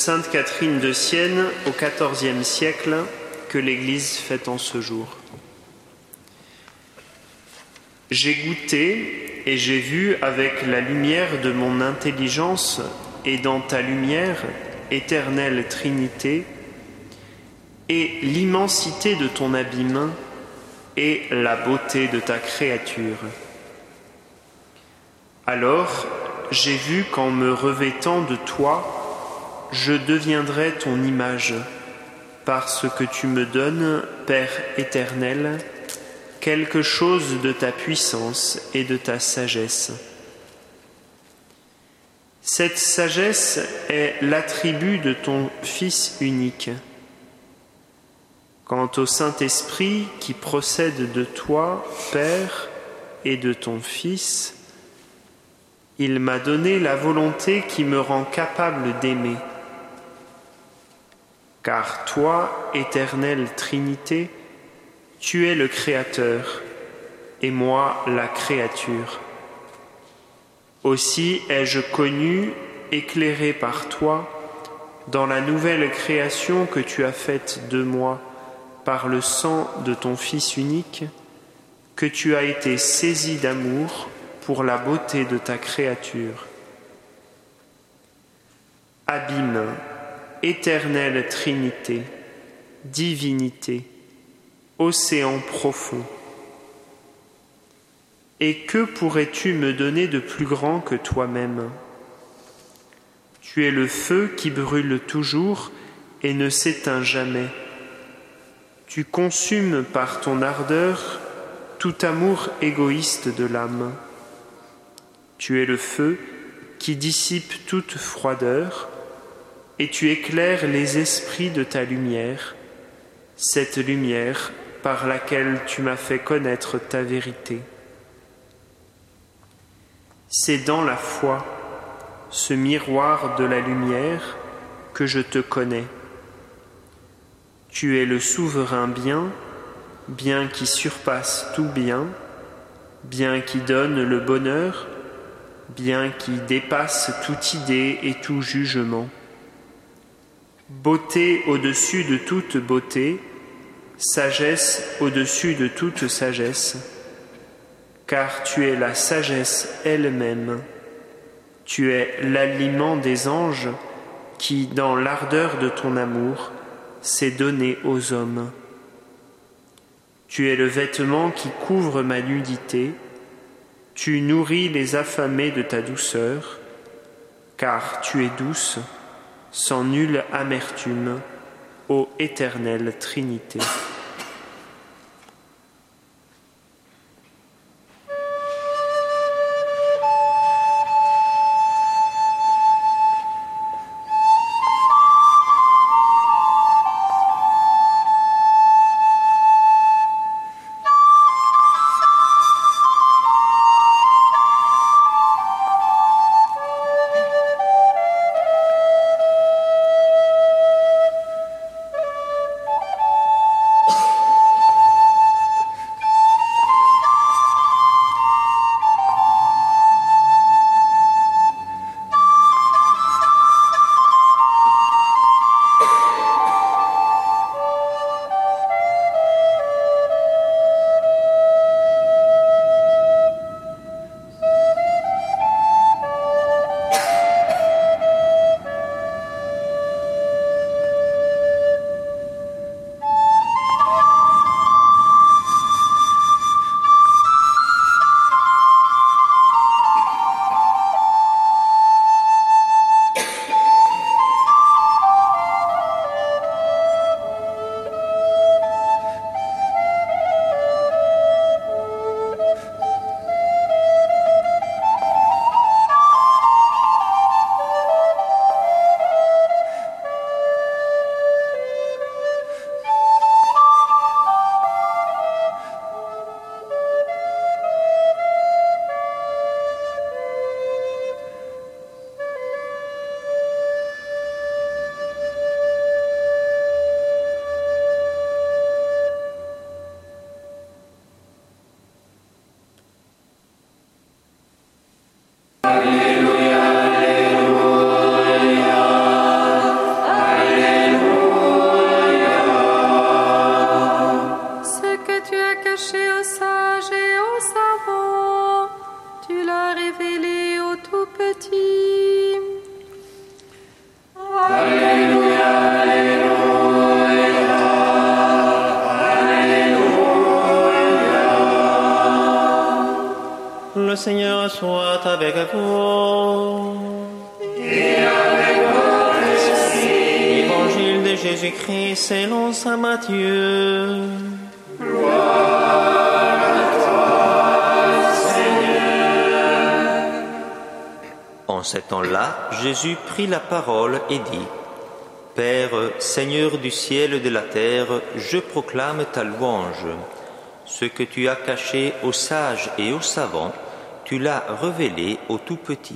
Sainte Catherine de Sienne au XIVe siècle que l'Église fête en ce jour. J'ai goûté et j'ai vu avec la lumière de mon intelligence et dans ta lumière, éternelle Trinité, et l'immensité de ton abîme et la beauté de ta créature. Alors j'ai vu qu'en me revêtant de toi, je deviendrai ton image, parce que tu me donnes, Père éternel, quelque chose de ta puissance et de ta sagesse. Cette sagesse est l'attribut de ton Fils unique. Quant au Saint-Esprit qui procède de toi, Père, et de ton Fils, il m'a donné la volonté qui me rend capable d'aimer car toi, éternelle Trinité, tu es le Créateur et moi la créature. Aussi ai-je connu, éclairé par toi, dans la nouvelle création que tu as faite de moi par le sang de ton Fils unique, que tu as été saisi d'amour pour la beauté de ta créature. Abîme éternelle Trinité, divinité, océan profond. Et que pourrais-tu me donner de plus grand que toi-même? Tu es le feu qui brûle toujours et ne s'éteint jamais. Tu consumes par ton ardeur tout amour égoïste de l'âme. Tu es le feu qui dissipe toute froideur et tu éclaires les esprits de ta lumière, cette lumière par laquelle tu m'as fait connaître ta vérité. C'est dans la foi, ce miroir de la lumière, que je te connais. Tu es le souverain bien, bien qui surpasse tout bien, bien qui donne le bonheur, bien qui dépasse toute idée et tout jugement beauté au-dessus de toute beauté, sagesse au-dessus de toute sagesse, car tu es la sagesse elle-même, tu es l'aliment des anges qui, dans l'ardeur de ton amour, s'est donné aux hommes. Tu es le vêtement qui couvre ma nudité, tu nourris les affamés de ta douceur, car tu es douce sans nulle amertume, ô éternelle Trinité. Et. Évangile de Jésus-Christ selon saint Matthieu. Gloire à toi, Seigneur. En ce temps-là, Jésus prit la parole et dit, Père, Seigneur du ciel et de la terre, je proclame ta louange. Ce que tu as caché aux sages et aux savants, tu l'as révélé aux tout petits.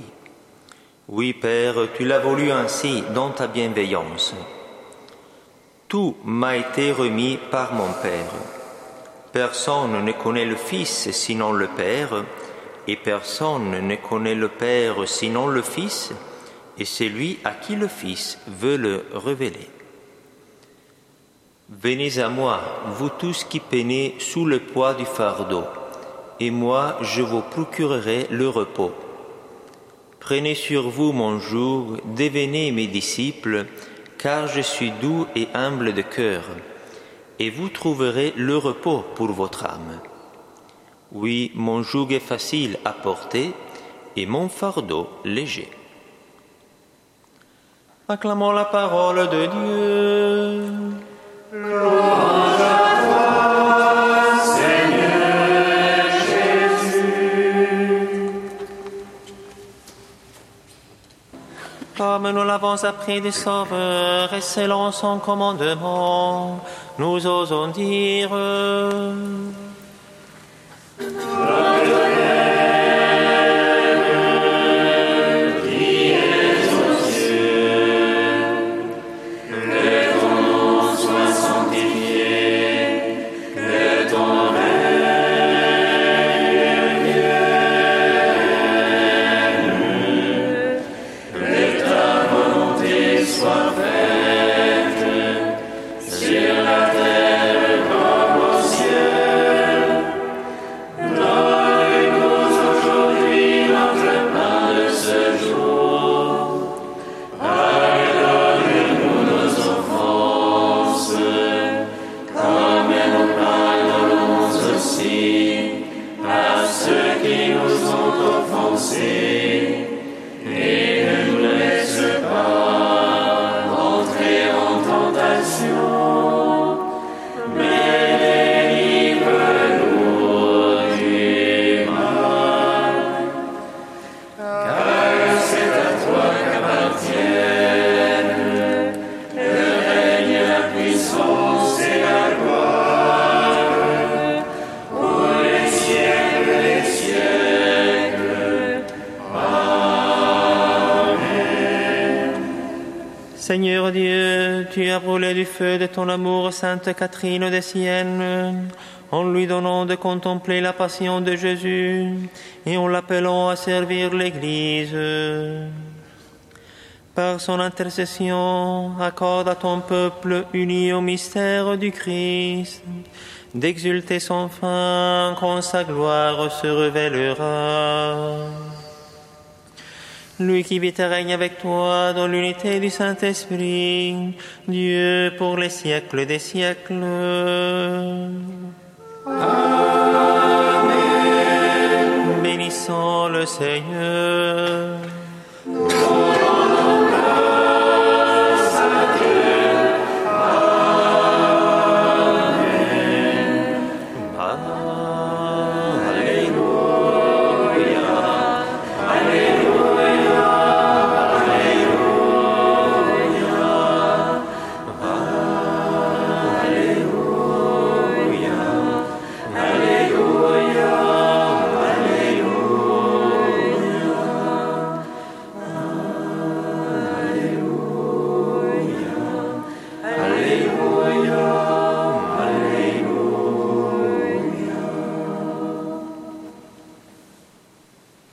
Oui, Père, tu l'as voulu ainsi dans ta bienveillance. Tout m'a été remis par mon Père. Personne ne connaît le Fils sinon le Père, et personne ne connaît le Père sinon le Fils, et celui à qui le Fils veut le révéler. Venez à moi, vous tous qui peinez sous le poids du fardeau, et moi je vous procurerai le repos. Prenez sur vous mon joug, devenez mes disciples, car je suis doux et humble de cœur, et vous trouverez le repos pour votre âme. Oui, mon joug est facile à porter, et mon fardeau léger. Acclamons la parole de Dieu. L'avons appris du Sauveur et selon son commandement, nous osons dire Seigneur Dieu, tu as brûlé du feu de ton amour Sainte Catherine de Sienne, en lui donnant de contempler la passion de Jésus et en l'appelant à servir l'Église. Par son intercession, accorde à ton peuple uni au mystère du Christ d'exulter sans fin quand sa gloire se révélera. Lui qui vit et règne avec toi dans l'unité du Saint-Esprit, Dieu pour les siècles des siècles. Amen. Bénissons le Seigneur.